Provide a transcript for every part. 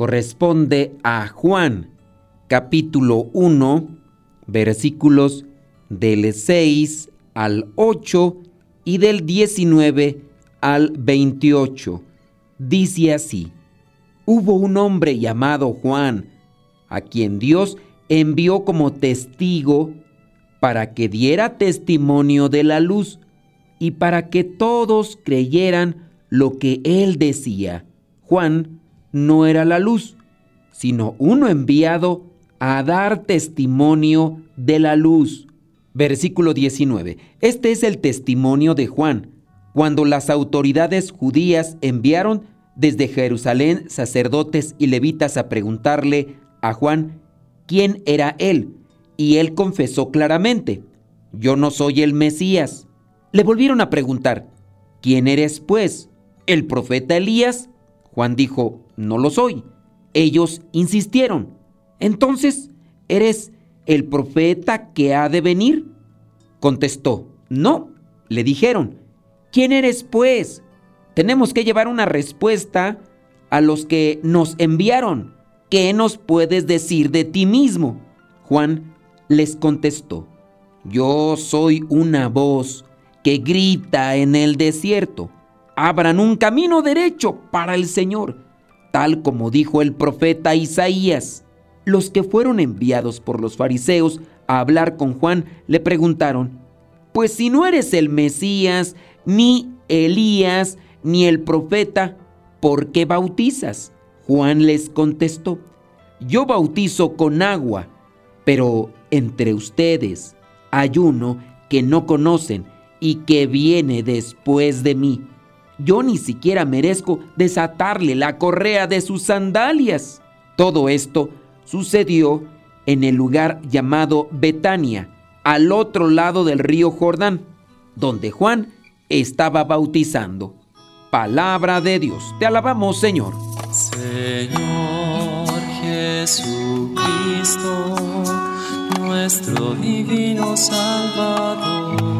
corresponde a Juan, capítulo 1, versículos del 6 al 8 y del 19 al 28. Dice así, hubo un hombre llamado Juan, a quien Dios envió como testigo para que diera testimonio de la luz y para que todos creyeran lo que él decía. Juan no era la luz, sino uno enviado a dar testimonio de la luz. Versículo 19. Este es el testimonio de Juan, cuando las autoridades judías enviaron desde Jerusalén sacerdotes y levitas a preguntarle a Juan quién era él, y él confesó claramente, yo no soy el Mesías. Le volvieron a preguntar, ¿quién eres pues? ¿El profeta Elías? Juan dijo, no lo soy. Ellos insistieron, entonces, ¿eres el profeta que ha de venir? Contestó, no. Le dijeron, ¿quién eres pues? Tenemos que llevar una respuesta a los que nos enviaron. ¿Qué nos puedes decir de ti mismo? Juan les contestó, yo soy una voz que grita en el desierto, abran un camino derecho para el Señor, tal como dijo el profeta Isaías. Los que fueron enviados por los fariseos a hablar con Juan le preguntaron, pues si no eres el Mesías, ni Elías, ni el profeta, ¿por qué bautizas? Juan les contestó, yo bautizo con agua, pero entre ustedes hay uno que no conocen y que viene después de mí. Yo ni siquiera merezco desatarle la correa de sus sandalias. Todo esto sucedió en el lugar llamado Betania, al otro lado del río Jordán, donde Juan estaba bautizando. Palabra de Dios, te alabamos Señor. Señor Jesucristo, nuestro divino Salvador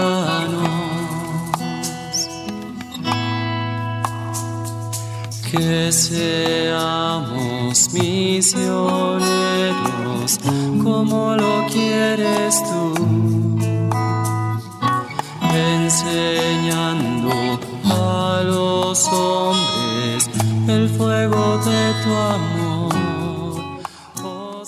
Que seamos misioneros como lo quieres tú, enseñando a los hombres el fuego de tu amor. Oh,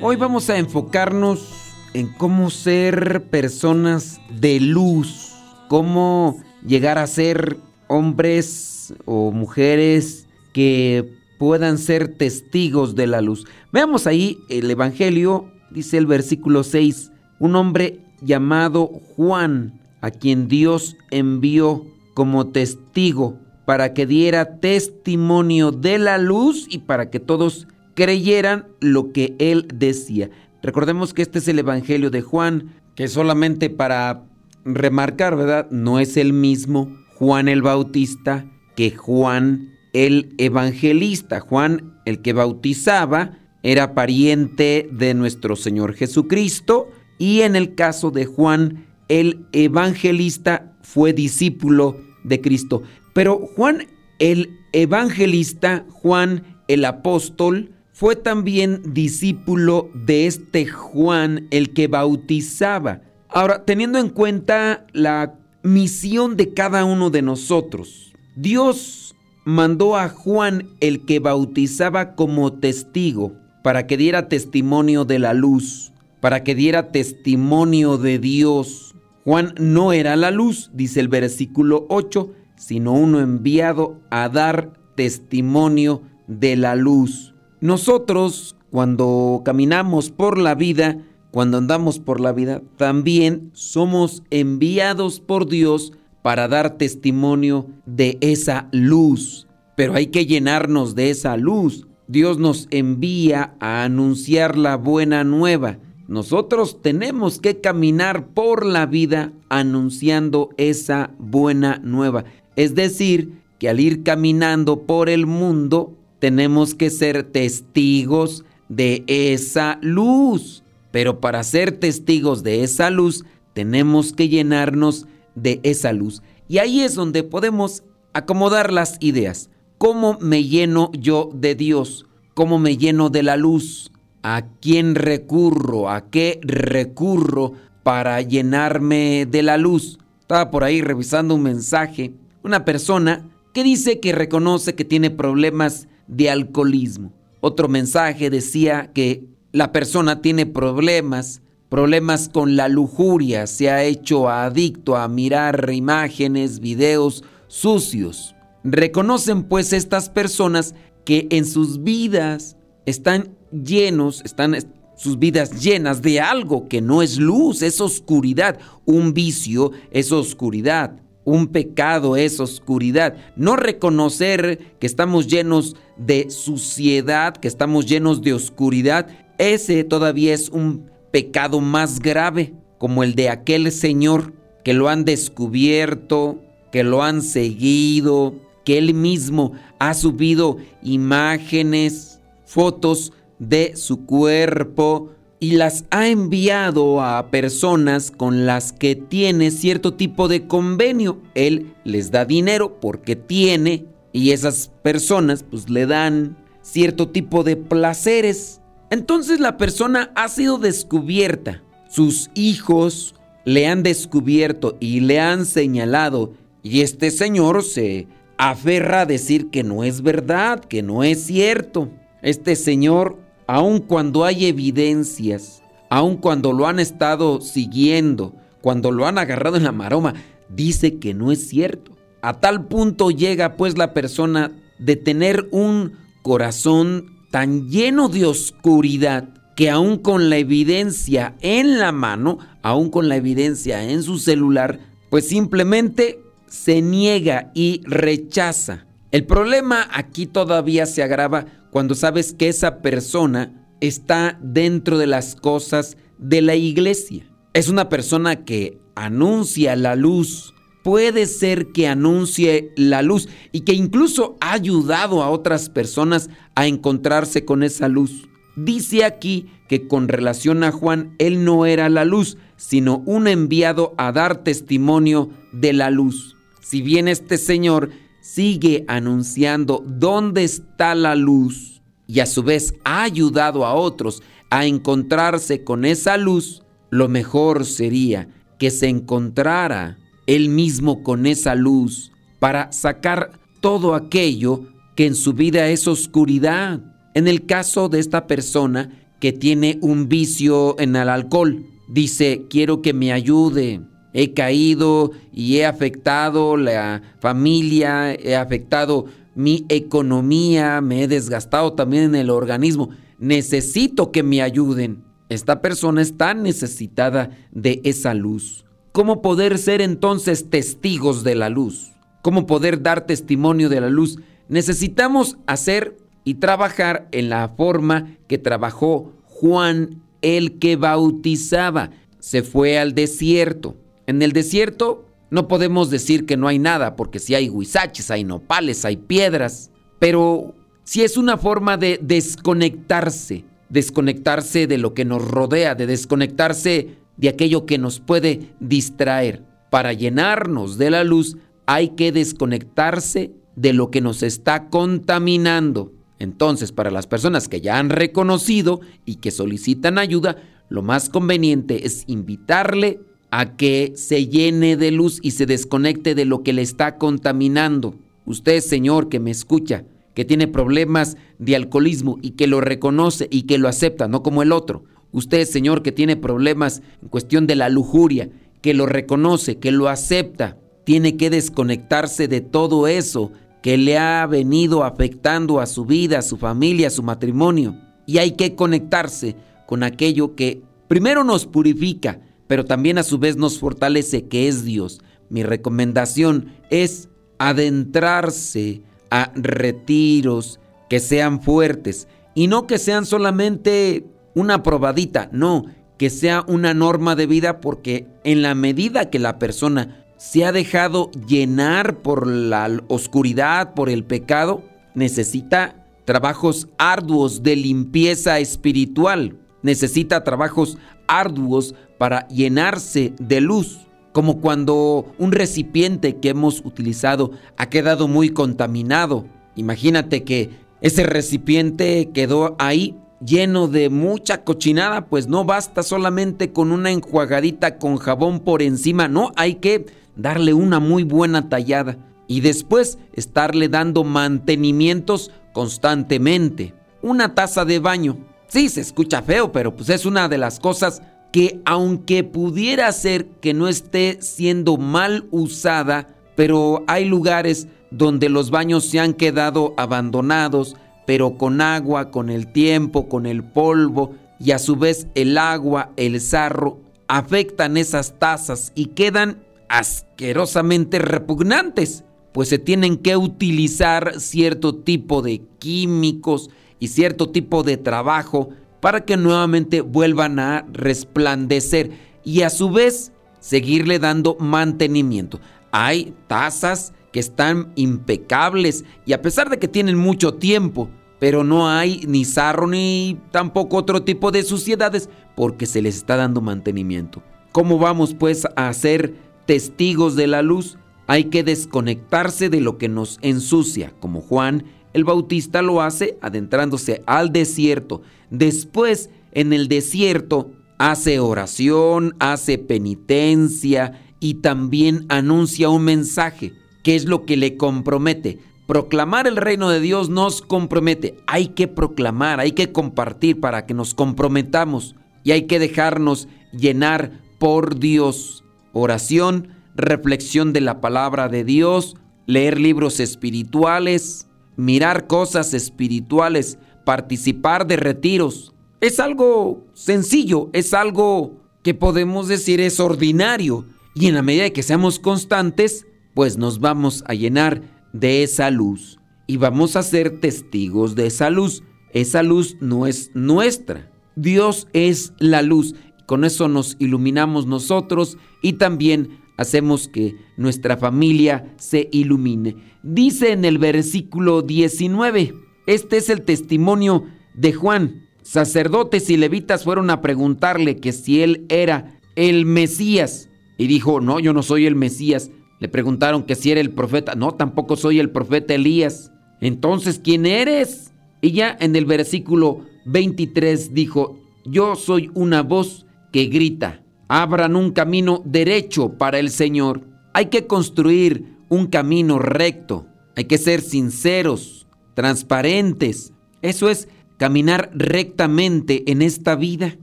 Hoy vamos a enfocarnos en cómo ser personas de luz, cómo llegar a ser hombres o mujeres que puedan ser testigos de la luz. Veamos ahí el Evangelio, dice el versículo 6, un hombre llamado Juan, a quien Dios envió como testigo para que diera testimonio de la luz y para que todos creyeran lo que él decía. Recordemos que este es el Evangelio de Juan, que solamente para remarcar, ¿verdad? No es el mismo Juan el Bautista que Juan el Evangelista. Juan el que bautizaba era pariente de nuestro Señor Jesucristo y en el caso de Juan el Evangelista fue discípulo de Cristo. Pero Juan el Evangelista, Juan el Apóstol, fue también discípulo de este Juan el que bautizaba. Ahora, teniendo en cuenta la misión de cada uno de nosotros, Dios mandó a Juan el que bautizaba como testigo para que diera testimonio de la luz, para que diera testimonio de Dios. Juan no era la luz, dice el versículo 8, sino uno enviado a dar testimonio de la luz. Nosotros, cuando caminamos por la vida, cuando andamos por la vida, también somos enviados por Dios para dar testimonio de esa luz. Pero hay que llenarnos de esa luz. Dios nos envía a anunciar la buena nueva. Nosotros tenemos que caminar por la vida anunciando esa buena nueva. Es decir, que al ir caminando por el mundo, tenemos que ser testigos de esa luz. Pero para ser testigos de esa luz, tenemos que llenarnos de esa luz. Y ahí es donde podemos acomodar las ideas. ¿Cómo me lleno yo de Dios? ¿Cómo me lleno de la luz? ¿A quién recurro? ¿A qué recurro para llenarme de la luz? Estaba por ahí revisando un mensaje. Una persona que dice que reconoce que tiene problemas de alcoholismo. Otro mensaje decía que la persona tiene problemas, problemas con la lujuria, se ha hecho adicto a mirar imágenes, videos sucios. Reconocen pues estas personas que en sus vidas están llenos, están sus vidas llenas de algo que no es luz, es oscuridad. Un vicio es oscuridad. Un pecado es oscuridad. No reconocer que estamos llenos de suciedad, que estamos llenos de oscuridad, ese todavía es un pecado más grave, como el de aquel señor que lo han descubierto, que lo han seguido, que él mismo ha subido imágenes, fotos de su cuerpo y las ha enviado a personas con las que tiene cierto tipo de convenio. Él les da dinero porque tiene y esas personas pues le dan cierto tipo de placeres entonces la persona ha sido descubierta. Sus hijos le han descubierto y le han señalado. Y este señor se aferra a decir que no es verdad, que no es cierto. Este señor, aun cuando hay evidencias, aun cuando lo han estado siguiendo, cuando lo han agarrado en la maroma, dice que no es cierto. A tal punto llega pues la persona de tener un corazón tan lleno de oscuridad que aún con la evidencia en la mano, aún con la evidencia en su celular, pues simplemente se niega y rechaza. El problema aquí todavía se agrava cuando sabes que esa persona está dentro de las cosas de la iglesia. Es una persona que anuncia la luz, puede ser que anuncie la luz y que incluso ha ayudado a otras personas a encontrarse con esa luz. Dice aquí que con relación a Juan, él no era la luz, sino un enviado a dar testimonio de la luz. Si bien este señor sigue anunciando dónde está la luz y a su vez ha ayudado a otros a encontrarse con esa luz, lo mejor sería que se encontrara él mismo con esa luz para sacar todo aquello que en su vida es oscuridad. En el caso de esta persona que tiene un vicio en el alcohol, dice, quiero que me ayude. He caído y he afectado la familia, he afectado mi economía, me he desgastado también en el organismo. Necesito que me ayuden. Esta persona está necesitada de esa luz. ¿Cómo poder ser entonces testigos de la luz? ¿Cómo poder dar testimonio de la luz? Necesitamos hacer y trabajar en la forma que trabajó Juan el que bautizaba. Se fue al desierto. En el desierto no podemos decir que no hay nada, porque si hay huizaches, hay nopales, hay piedras, pero si es una forma de desconectarse, desconectarse de lo que nos rodea, de desconectarse de aquello que nos puede distraer. Para llenarnos de la luz hay que desconectarse de lo que nos está contaminando. Entonces, para las personas que ya han reconocido y que solicitan ayuda, lo más conveniente es invitarle a que se llene de luz y se desconecte de lo que le está contaminando. Usted, Señor, que me escucha, que tiene problemas de alcoholismo y que lo reconoce y que lo acepta, no como el otro. Usted, Señor, que tiene problemas en cuestión de la lujuria, que lo reconoce, que lo acepta, tiene que desconectarse de todo eso que le ha venido afectando a su vida, a su familia, a su matrimonio. Y hay que conectarse con aquello que primero nos purifica, pero también a su vez nos fortalece, que es Dios. Mi recomendación es adentrarse a retiros que sean fuertes y no que sean solamente una probadita, no, que sea una norma de vida porque en la medida que la persona se ha dejado llenar por la oscuridad, por el pecado, necesita trabajos arduos de limpieza espiritual, necesita trabajos arduos para llenarse de luz, como cuando un recipiente que hemos utilizado ha quedado muy contaminado. Imagínate que ese recipiente quedó ahí lleno de mucha cochinada, pues no basta solamente con una enjuagadita con jabón por encima, no, hay que darle una muy buena tallada y después estarle dando mantenimientos constantemente. Una taza de baño. Sí, se escucha feo, pero pues es una de las cosas que aunque pudiera ser que no esté siendo mal usada, pero hay lugares donde los baños se han quedado abandonados, pero con agua, con el tiempo, con el polvo y a su vez el agua, el sarro, afectan esas tazas y quedan asquerosamente repugnantes, pues se tienen que utilizar cierto tipo de químicos y cierto tipo de trabajo para que nuevamente vuelvan a resplandecer y a su vez seguirle dando mantenimiento. Hay tazas que están impecables y a pesar de que tienen mucho tiempo, pero no hay ni sarro ni tampoco otro tipo de suciedades porque se les está dando mantenimiento. ¿Cómo vamos pues a ser testigos de la luz? Hay que desconectarse de lo que nos ensucia, como Juan el Bautista lo hace adentrándose al desierto. Después, en el desierto, hace oración, hace penitencia y también anuncia un mensaje ¿Qué es lo que le compromete? Proclamar el reino de Dios nos compromete. Hay que proclamar, hay que compartir para que nos comprometamos y hay que dejarnos llenar por Dios. Oración, reflexión de la palabra de Dios, leer libros espirituales, mirar cosas espirituales, participar de retiros. Es algo sencillo, es algo que podemos decir es ordinario y en la medida que seamos constantes, pues nos vamos a llenar de esa luz y vamos a ser testigos de esa luz. Esa luz no es nuestra. Dios es la luz. Con eso nos iluminamos nosotros y también hacemos que nuestra familia se ilumine. Dice en el versículo 19, este es el testimonio de Juan. Sacerdotes y levitas fueron a preguntarle que si él era el Mesías. Y dijo, no, yo no soy el Mesías. Le preguntaron que si era el profeta. No, tampoco soy el profeta Elías. Entonces, ¿quién eres? Y ya en el versículo 23 dijo, yo soy una voz que grita, abran un camino derecho para el Señor. Hay que construir un camino recto, hay que ser sinceros, transparentes. Eso es caminar rectamente en esta vida.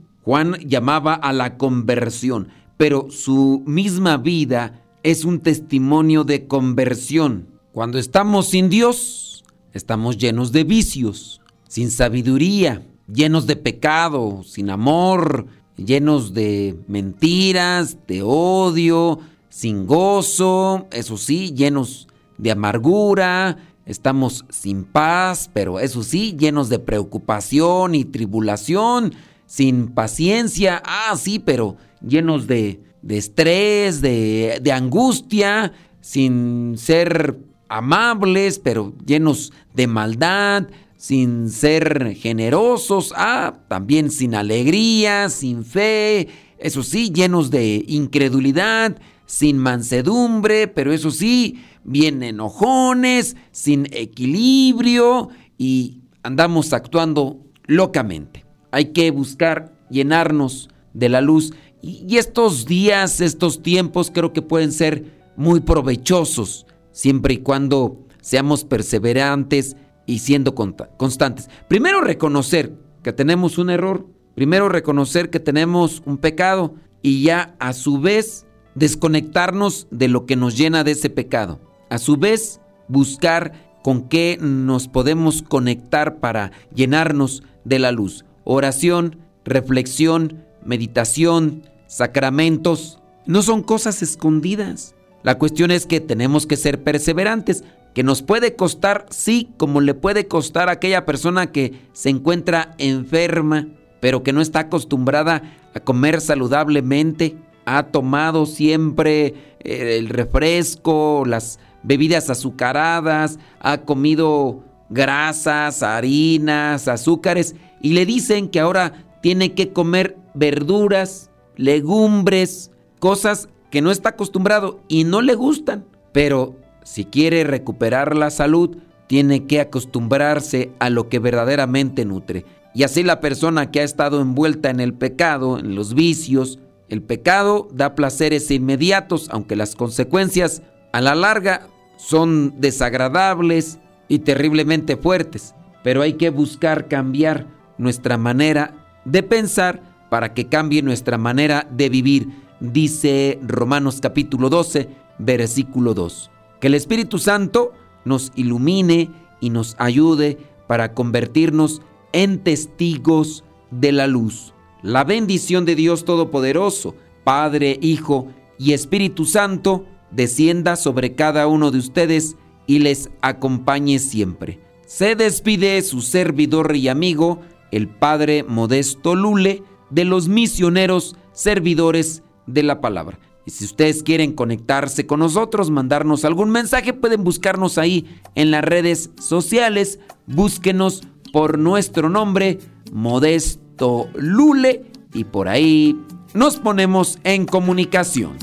Juan llamaba a la conversión, pero su misma vida es un testimonio de conversión. Cuando estamos sin Dios, estamos llenos de vicios, sin sabiduría, llenos de pecado, sin amor, llenos de mentiras, de odio, sin gozo, eso sí, llenos de amargura, estamos sin paz, pero eso sí, llenos de preocupación y tribulación, sin paciencia, ah, sí, pero llenos de de estrés, de, de angustia, sin ser amables, pero llenos de maldad, sin ser generosos, ah, también sin alegría, sin fe, eso sí, llenos de incredulidad, sin mansedumbre, pero eso sí, bien enojones, sin equilibrio y andamos actuando locamente. Hay que buscar llenarnos de la luz y estos días, estos tiempos creo que pueden ser muy provechosos, siempre y cuando seamos perseverantes y siendo constantes. Primero reconocer que tenemos un error, primero reconocer que tenemos un pecado y ya a su vez desconectarnos de lo que nos llena de ese pecado. A su vez buscar con qué nos podemos conectar para llenarnos de la luz. Oración, reflexión, meditación, sacramentos, no son cosas escondidas. La cuestión es que tenemos que ser perseverantes, que nos puede costar, sí, como le puede costar a aquella persona que se encuentra enferma, pero que no está acostumbrada a comer saludablemente, ha tomado siempre eh, el refresco, las bebidas azucaradas, ha comido grasas, harinas, azúcares, y le dicen que ahora tiene que comer verduras, legumbres, cosas que no está acostumbrado y no le gustan. Pero si quiere recuperar la salud, tiene que acostumbrarse a lo que verdaderamente nutre. Y así la persona que ha estado envuelta en el pecado, en los vicios, el pecado da placeres inmediatos, aunque las consecuencias a la larga son desagradables y terriblemente fuertes. Pero hay que buscar cambiar nuestra manera de pensar para que cambie nuestra manera de vivir, dice Romanos capítulo 12, versículo 2. Que el Espíritu Santo nos ilumine y nos ayude para convertirnos en testigos de la luz. La bendición de Dios Todopoderoso, Padre, Hijo y Espíritu Santo, descienda sobre cada uno de ustedes y les acompañe siempre. Se despide su servidor y amigo, el Padre Modesto Lule, de los misioneros servidores de la palabra. Y si ustedes quieren conectarse con nosotros, mandarnos algún mensaje, pueden buscarnos ahí en las redes sociales. Búsquenos por nuestro nombre, Modesto Lule, y por ahí nos ponemos en comunicación.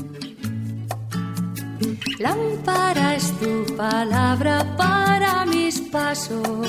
Lámpara es tu palabra para mis pasos,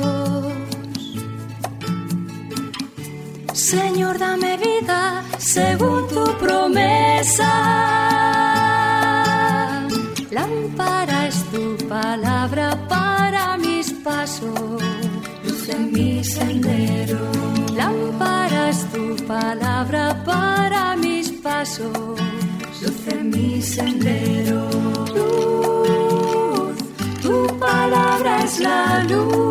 Señor, dame vida según tu promesa. Lámpara es tu palabra para mis pasos, luz en mi sendero. Lámpara es tu palabra para mis pasos, luz en mi sendero. Luz, tu palabra es la luz.